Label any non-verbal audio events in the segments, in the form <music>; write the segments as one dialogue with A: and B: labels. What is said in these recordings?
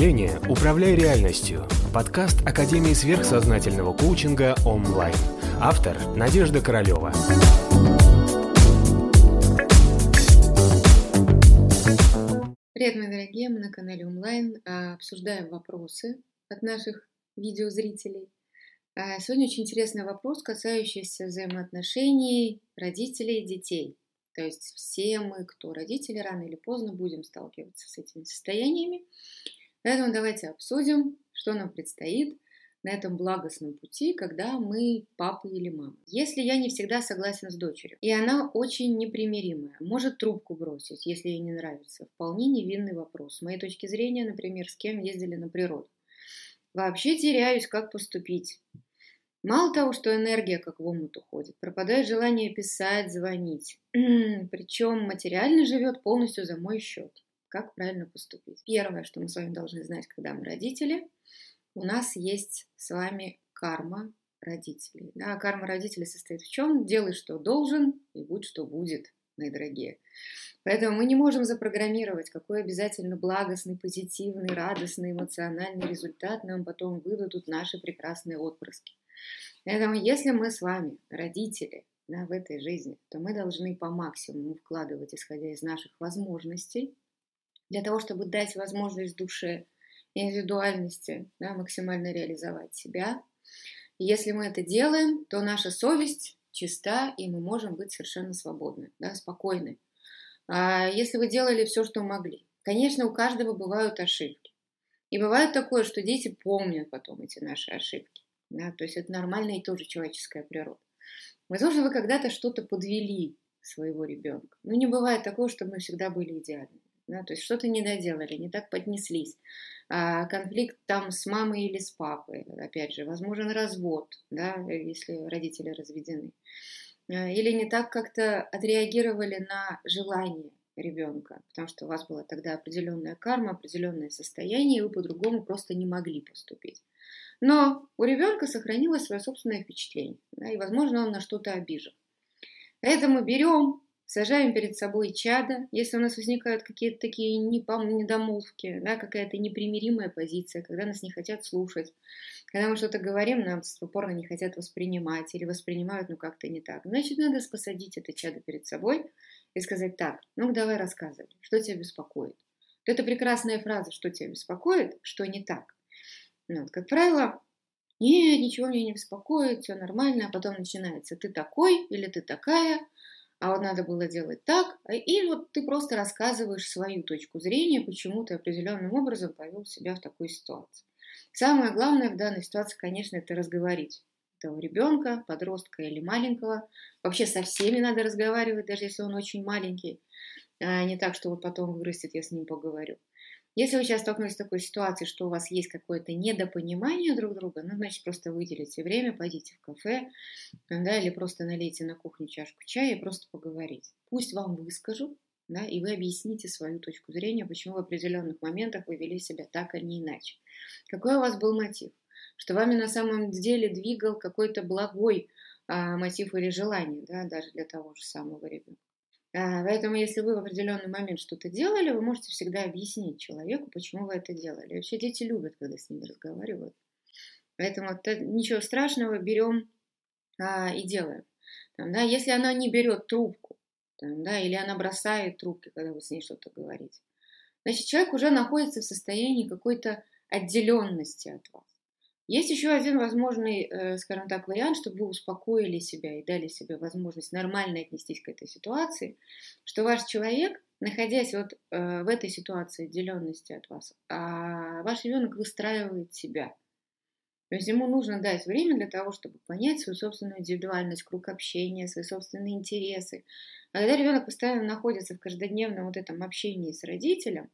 A: мышления «Управляй реальностью» – подкаст Академии сверхсознательного коучинга онлайн. Автор – Надежда Королева.
B: Привет, мои дорогие! Мы на канале онлайн а, обсуждаем вопросы от наших видеозрителей. А, сегодня очень интересный вопрос, касающийся взаимоотношений родителей и детей. То есть все мы, кто родители, рано или поздно будем сталкиваться с этими состояниями. Поэтому давайте обсудим, что нам предстоит на этом благостном пути, когда мы папа или мама. Если я не всегда согласен с дочерью, и она очень непримиримая, может трубку бросить, если ей не нравится, вполне невинный вопрос. С моей точки зрения, например, с кем ездили на природу. Вообще теряюсь, как поступить. Мало того, что энергия как в омут уходит, пропадает желание писать, звонить. <clears throat> Причем материально живет полностью за мой счет. Как правильно поступить? Первое, что мы с вами должны знать, когда мы родители, у нас есть с вами карма родителей. Да, карма родителей состоит в чем? Делай, что должен, и будь, что будет, мои дорогие. Поэтому мы не можем запрограммировать, какой обязательно благостный, позитивный, радостный, эмоциональный результат нам потом выдадут наши прекрасные отпрыски. Поэтому если мы с вами родители да, в этой жизни, то мы должны по максимуму вкладывать, исходя из наших возможностей, для того, чтобы дать возможность душе индивидуальности да, максимально реализовать себя. И если мы это делаем, то наша совесть чиста, и мы можем быть совершенно свободны, да, спокойны. А если вы делали все, что могли, конечно, у каждого бывают ошибки. И бывает такое, что дети помнят потом эти наши ошибки. Да, то есть это нормальная и тоже человеческая природа. Возможно, вы когда-то что-то подвели своего ребенка. Но не бывает такого, что мы всегда были идеальны. Да, то есть что-то не доделали, не так поднеслись. А, конфликт там с мамой или с папой, опять же, возможен развод, да, если родители разведены. А, или не так как-то отреагировали на желание ребенка, потому что у вас была тогда определенная карма, определенное состояние, и вы по-другому просто не могли поступить. Но у ребенка сохранилось свое собственное впечатление, да, и, возможно, он на что-то обижен. Поэтому берем, сажаем перед собой чада, если у нас возникают какие-то такие недомолвки, да, какая-то непримиримая позиция, когда нас не хотят слушать, когда мы что-то говорим, нам упорно не хотят воспринимать или воспринимают, ну, как-то не так. Значит, надо посадить это чадо перед собой и сказать, так, ну, давай рассказывай, что тебя беспокоит. Вот это прекрасная фраза, что тебя беспокоит, что не так. Ну, вот, как правило, нет, ничего меня не беспокоит, все нормально, а потом начинается ты такой или ты такая, а вот надо было делать так, а, и вот ты просто рассказываешь свою точку зрения, почему ты определенным образом повел себя в такой ситуации. Самое главное в данной ситуации, конечно, это разговорить этого ребенка, подростка или маленького. Вообще со всеми надо разговаривать, даже если он очень маленький. А не так, что вот потом вырастет, я с ним поговорю. Если вы сейчас столкнулись с такой ситуацией, что у вас есть какое-то недопонимание друг друга, ну, значит, просто выделите время, пойдите в кафе, да, или просто налейте на кухне чашку чая и просто поговорить. Пусть вам выскажут, да, и вы объясните свою точку зрения, почему в определенных моментах вы вели себя так, а не иначе. Какой у вас был мотив? Что вами на самом деле двигал какой-то благой а, мотив или желание, да, даже для того же самого ребенка. А, поэтому, если вы в определенный момент что-то делали, вы можете всегда объяснить человеку, почему вы это делали. вообще дети любят, когда с ними разговаривают. Поэтому это, ничего страшного, берем а, и делаем. Там, да, если она не берет трубку, там, да, или она бросает трубки, когда вы с ней что-то говорите, значит, человек уже находится в состоянии какой-то отделенности от вас. Есть еще один возможный, э, скажем так, вариант, чтобы вы успокоили себя и дали себе возможность нормально отнестись к этой ситуации, что ваш человек, находясь вот э, в этой ситуации отделенности от вас, а ваш ребенок выстраивает себя. То есть ему нужно дать время для того, чтобы понять свою собственную индивидуальность, круг общения, свои собственные интересы. А когда ребенок постоянно находится в каждодневном вот этом общении с родителем,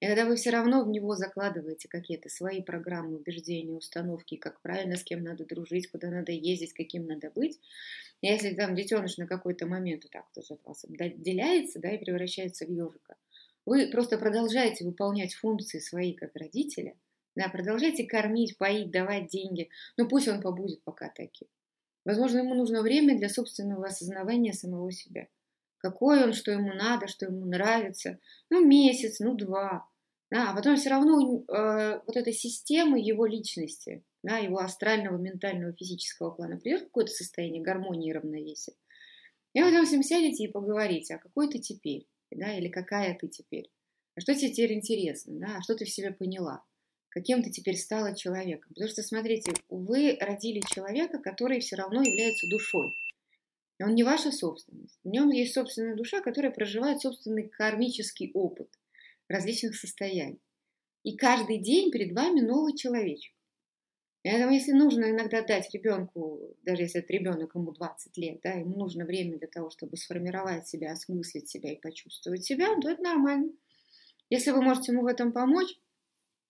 B: и когда вы все равно в него закладываете какие-то свои программы, убеждения, установки, как правильно, с кем надо дружить, куда надо ездить, каким надо быть, если там детеныш на какой-то момент вот так тоже от вас отделяется, да, и превращается в ежика, вы просто продолжаете выполнять функции свои как родителя, да, продолжайте кормить, поить, давать деньги, но пусть он побудет пока таким. Возможно, ему нужно время для собственного осознавания самого себя. Какой он, что ему надо, что ему нравится. Ну, месяц, ну, два. Да, а потом все равно э, вот эта система его личности, да, его астрального, ментального, физического плана придет в какое-то состояние гармонии и равновесия. И потом с ним сядете и поговорите, а какой ты теперь, да, или какая ты теперь, а что тебе теперь интересно, да, а что ты в себе поняла, каким ты теперь стала человеком. Потому что, смотрите, вы родили человека, который все равно является душой. Он не ваша собственность. В нем есть собственная душа, которая проживает собственный кармический опыт различных состояний. И каждый день перед вами новый человечек. Поэтому, если нужно иногда дать ребенку, даже если это ребенок, ему 20 лет, да, ему нужно время для того, чтобы сформировать себя, осмыслить себя и почувствовать себя, то это нормально. Если вы можете ему в этом помочь,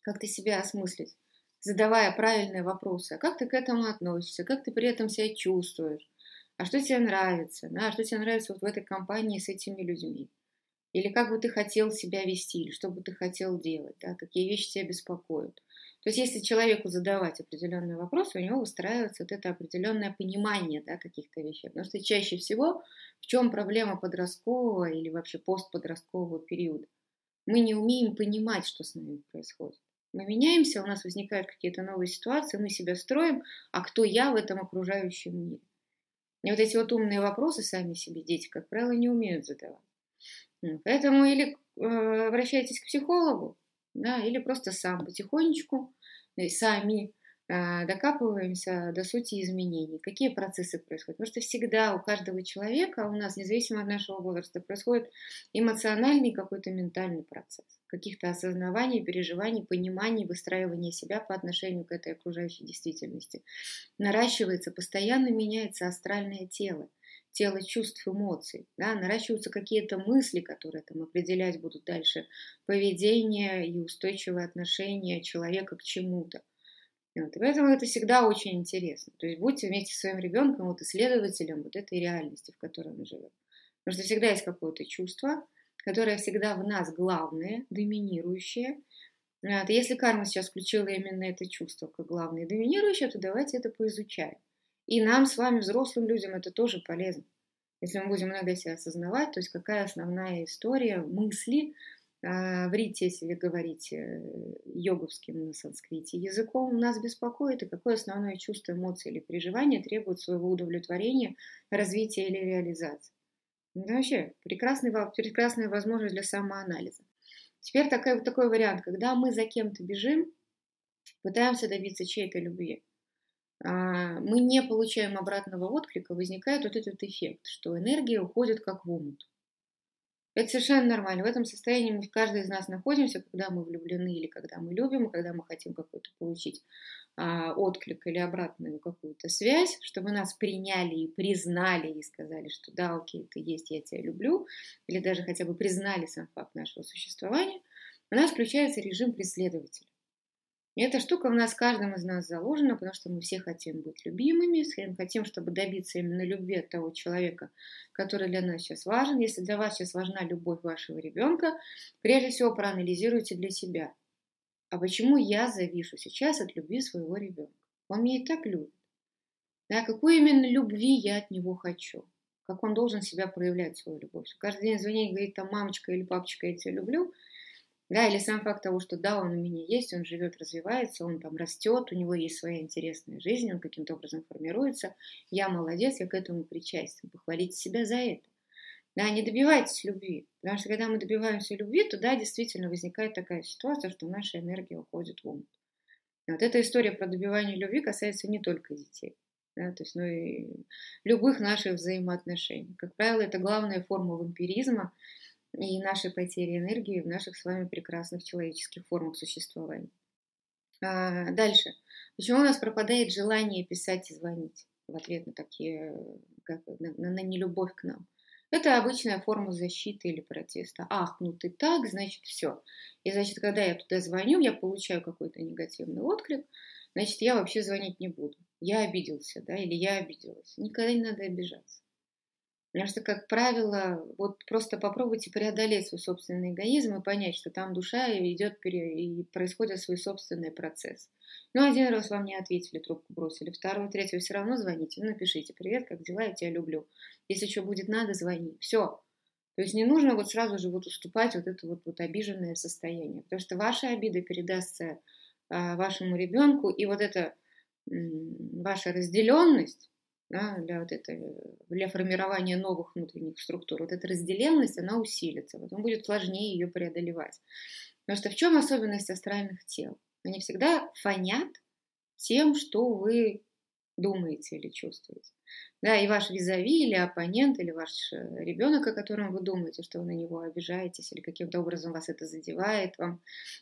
B: как-то себя осмыслить, задавая правильные вопросы, а как ты к этому относишься, как ты при этом себя чувствуешь, а что тебе нравится, да, а что тебе нравится вот в этой компании с этими людьми, или как бы ты хотел себя вести, или что бы ты хотел делать, да, какие вещи тебя беспокоят. То есть если человеку задавать определенные вопросы, у него выстраивается вот это определенное понимание да, каких-то вещей. Потому что чаще всего в чем проблема подросткового или вообще постподросткового периода? Мы не умеем понимать, что с нами происходит. Мы меняемся, у нас возникают какие-то новые ситуации, мы себя строим, а кто я в этом окружающем мире? И вот эти вот умные вопросы сами себе дети, как правило, не умеют задавать. Поэтому или э, обращайтесь к психологу, да, или просто сам потихонечку, э, сами э, докапываемся до сути изменений, какие процессы происходят. Потому что всегда у каждого человека, у нас, независимо от нашего возраста, происходит эмоциональный какой-то ментальный процесс, каких-то осознаваний, переживаний, пониманий, выстраивания себя по отношению к этой окружающей действительности. Наращивается, постоянно меняется астральное тело тело чувств, эмоций, да, наращиваются какие-то мысли, которые там определять будут дальше поведение и устойчивое отношение человека к чему-то. Вот. И поэтому это всегда очень интересно. То есть будьте вместе со своим ребенком вот исследователем вот этой реальности, в которой он живет. Потому что всегда есть какое-то чувство, которое всегда в нас главное, доминирующее. Вот. Если карма сейчас включила именно это чувство как главное доминирующее, то давайте это поизучаем. И нам с вами, взрослым людям, это тоже полезно. Если мы будем иногда себя осознавать, то есть какая основная история, мысли, в рите, если вы говорите йоговским на санскрите языком, нас беспокоит, и какое основное чувство, эмоции или переживание требует своего удовлетворения, развития или реализации. Это вообще прекрасный, прекрасная возможность для самоанализа. Теперь такой, такой вариант, когда мы за кем-то бежим, пытаемся добиться чьей-то любви. А, мы не получаем обратного отклика, возникает вот этот эффект, что энергия уходит как в омут. Это совершенно нормально. В этом состоянии мы, каждый из нас находимся, когда мы влюблены или когда мы любим, когда мы хотим какой-то получить а, отклик или обратную какую-то связь, чтобы нас приняли и признали и сказали, что да, окей, ты есть, я тебя люблю, или даже хотя бы признали сам факт нашего существования, у нас включается режим преследователя. Эта штука в нас, каждом из нас заложена, потому что мы все хотим быть любимыми, хотим, чтобы добиться именно любви от того человека, который для нас сейчас важен. Если для вас сейчас важна любовь вашего ребенка, прежде всего проанализируйте для себя. А почему я завишу сейчас от любви своего ребенка? Он меня и так любит. Да, какой именно любви я от него хочу? Как он должен себя проявлять, свою любовь? Каждый день звонить, говорит, там, мамочка или папочка, я тебя люблю – да, или сам факт того, что да, он у меня есть, он живет, развивается, он там растет, у него есть своя интересная жизнь, он каким-то образом формируется. Я молодец, я к этому причастен. Похвалите себя за это. Да, не добивайтесь любви. Потому что когда мы добиваемся любви, то да, действительно возникает такая ситуация, что наша энергия уходит в ум. вот эта история про добивание любви касается не только детей. Да, то есть, ну, и любых наших взаимоотношений. Как правило, это главная форма вампиризма, и нашей потери энергии в наших с вами прекрасных человеческих формах существования. А, дальше. Почему у нас пропадает желание писать и звонить в ответ на такие, как, на, на нелюбовь к нам? Это обычная форма защиты или протеста. Ах, ну ты так, значит все. И значит, когда я туда звоню, я получаю какой-то негативный отклик, значит, я вообще звонить не буду. Я обиделся, да, или я обиделась. Никогда не надо обижаться. Потому что, как правило, вот просто попробуйте преодолеть свой собственный эгоизм и понять, что там душа идет и происходит свой собственный процесс. Ну, один раз вам не ответили, трубку бросили, второй, третий, все равно звоните, ну, напишите, привет, как дела, я тебя люблю. Если что будет надо, звони. Все. То есть не нужно вот сразу же вот уступать вот это вот, вот обиженное состояние, потому что ваша обида передастся а, вашему ребенку, и вот эта ваша разделенность да, для вот этой, для формирования новых внутренних структур, вот эта разделенность, она усилится, потом будет сложнее ее преодолевать. Потому что в чем особенность астральных тел? Они всегда фонят тем, что вы думаете или чувствуете. Да, и ваш визави или оппонент, или ваш э, ребенок, о котором вы думаете, что вы на него обижаетесь, или каким-то образом вас это задевает, вам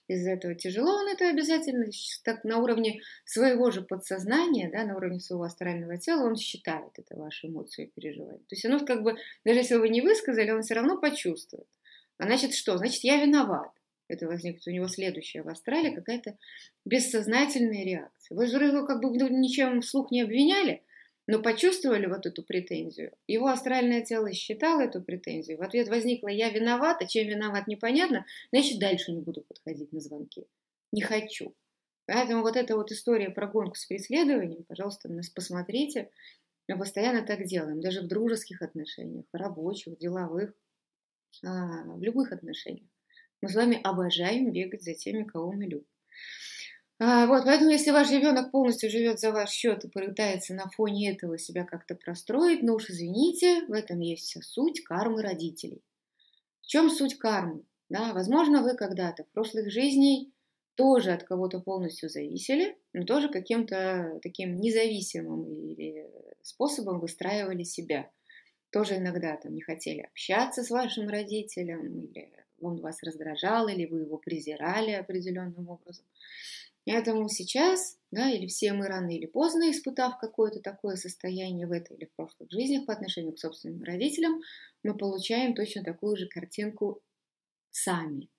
B: из-за этого тяжело, он это обязательно так на уровне своего же подсознания, да, на уровне своего астрального тела, он считает это ваши эмоции и переживания. То есть оно как бы, даже если вы не высказали, он все равно почувствует. А значит что? Значит, я виноват это возникнет у него следующее в астрале, какая-то бессознательная реакция. Вы же его как бы ничем вслух не обвиняли, но почувствовали вот эту претензию. Его астральное тело считало эту претензию. В ответ возникла «я виновата», чем виноват непонятно, значит дальше не буду подходить на звонки. Не хочу. Поэтому вот эта вот история про гонку с преследованием, пожалуйста, нас посмотрите. Мы постоянно так делаем, даже в дружеских отношениях, в рабочих, деловых, а, в любых отношениях. Мы с вами обожаем бегать за теми, кого мы любим. А, вот, поэтому если ваш ребенок полностью живет за ваш счет и пытается на фоне этого себя как-то простроить, ну уж извините, в этом есть вся суть кармы родителей. В чем суть кармы? Да, возможно, вы когда-то в прошлых жизней тоже от кого-то полностью зависели, но тоже каким-то таким независимым или способом выстраивали себя. Тоже иногда там не хотели общаться с вашим родителем или он вас раздражал, или вы его презирали определенным образом. Поэтому сейчас, да, или все мы рано или поздно, испытав какое-то такое состояние в этой или в прошлых жизнях по отношению к собственным родителям, мы получаем точно такую же картинку сами.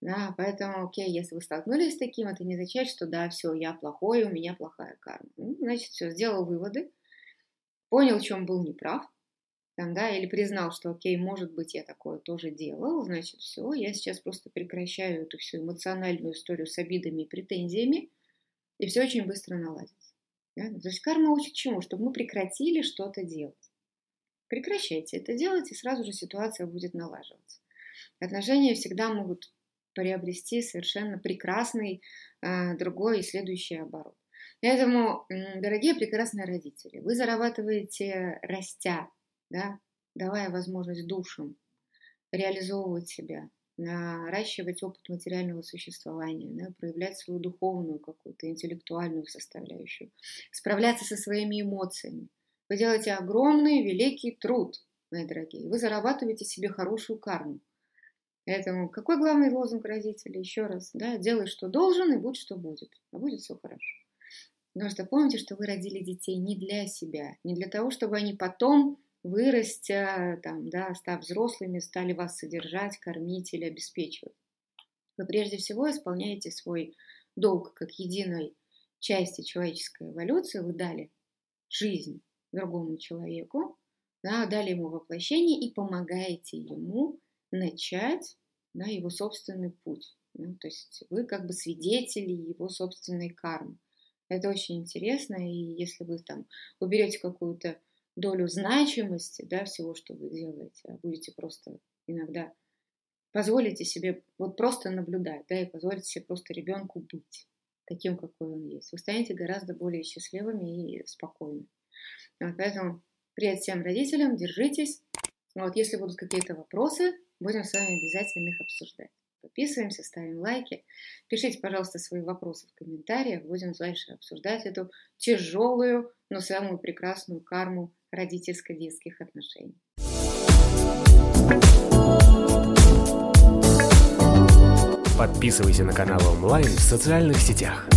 B: Да, поэтому, окей, если вы столкнулись с таким, это не означает, что да, все, я плохой, у меня плохая карма. Ну, значит, все, сделал выводы, понял, в чем был неправ, там, да, или признал, что, окей, может быть, я такое тоже делал, значит, все, я сейчас просто прекращаю эту всю эмоциональную историю с обидами и претензиями, и все очень быстро наладится. Да? То есть карма учит чему? Чтобы мы прекратили что-то делать. Прекращайте это делать, и сразу же ситуация будет налаживаться. Отношения всегда могут приобрести совершенно прекрасный э, другой и следующий оборот. Поэтому, дорогие прекрасные родители, вы зарабатываете растя да, давая возможность душам реализовывать себя, наращивать опыт материального существования, да, проявлять свою духовную какую-то интеллектуальную составляющую, справляться со своими эмоциями. Вы делаете огромный, великий труд, мои дорогие. Вы зарабатываете себе хорошую карму. Поэтому какой главный лозунг родителей? Еще раз, да, делай, что должен, и будь, что будет. А будет все хорошо. Потому что помните, что вы родили детей не для себя, не для того, чтобы они потом вырастя, там, да, став взрослыми, стали вас содержать, кормить или обеспечивать. Вы прежде всего исполняете свой долг как единой части человеческой эволюции, вы дали жизнь другому человеку, да, дали ему воплощение и помогаете ему начать да, его собственный путь. Да, то есть вы как бы свидетели его собственной кармы. Это очень интересно, и если вы там уберете какую-то долю значимости да, всего, что вы делаете, а будете просто иногда позволите себе вот просто наблюдать, да, и позволите себе просто ребенку быть таким, какой он есть. Вы станете гораздо более счастливыми и спокойными. Вот, поэтому привет всем родителям, держитесь. Вот, если будут какие-то вопросы, будем с вами обязательно их обсуждать. Подписываемся, ставим лайки. Пишите, пожалуйста, свои вопросы в комментариях. Будем дальше обсуждать эту тяжелую, но самую прекрасную карму родительско-детских отношений.
A: Подписывайся на канал онлайн в социальных сетях.